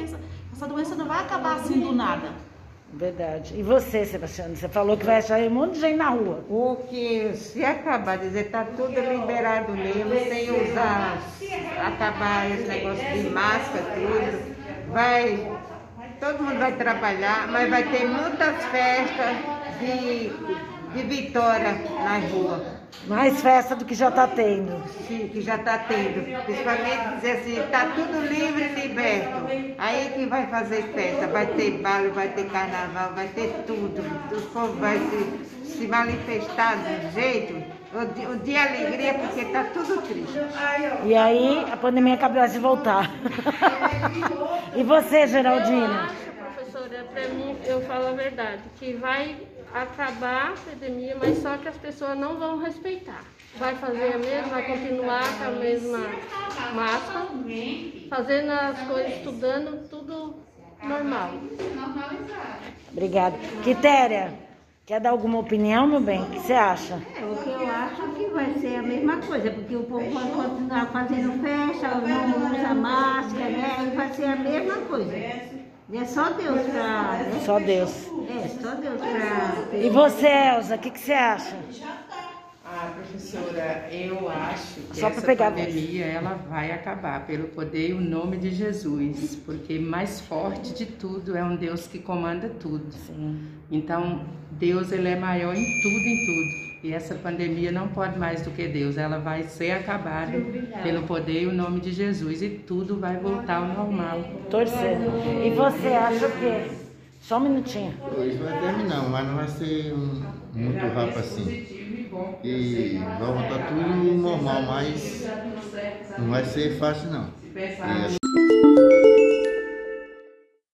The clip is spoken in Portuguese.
doença. Essa doença não vai acabar assim do nada. Verdade. E você, Sebastião? Você falou que vai achar um monte de gente na rua. O que se acabar, dizer, tá tudo liberado mesmo, sem usar, acabar esse negócio de máscara, tudo. Vai, todo mundo vai trabalhar, mas vai ter muitas festas de, de vitória na rua. Mais festa do que já tá tendo. Sim, que já está tendo. Principalmente dizer assim, está tudo livre e liberto. Aí que vai fazer festa, vai ter baile, vai ter carnaval, vai ter tudo. O povo vai se, se manifestar do jeito. O, di- o dia de alegria, porque está tudo triste. E aí a pandemia acabou de voltar. e você, Geraldina? Professora, para mim, eu falo a verdade, que vai acabar a epidemia, mas só que as pessoas não vão respeitar. Vai fazer a mesma, vai continuar com a mesma máscara, fazendo as coisas, estudando, tudo normal. Obrigada. Quitéria, quer dar alguma opinião, meu bem? O que você acha? É, o que eu acho que vai ser a mesma coisa, porque o povo vai continuar fazendo festa, não usa máscara, né? E vai ser a mesma coisa. É só Deus pra. Né? Só Deus. É, só Deus pra. E você, Elza, o que, que você acha? Ah, professora, eu acho que Só essa pegar pandemia ela vai acabar pelo poder e o nome de Jesus, porque mais forte de tudo é um Deus que comanda tudo. Então, Deus ele é maior em tudo, em tudo. E essa pandemia não pode mais do que Deus, ela vai ser acabada pelo poder e o nome de Jesus e tudo vai voltar ao normal. Torcendo. E você acha o quê? Só um minutinho. Hoje vai terminar, mas não vai ser um- muito rápido assim. E vai voltar tudo normal, mas não vai ser fácil não. E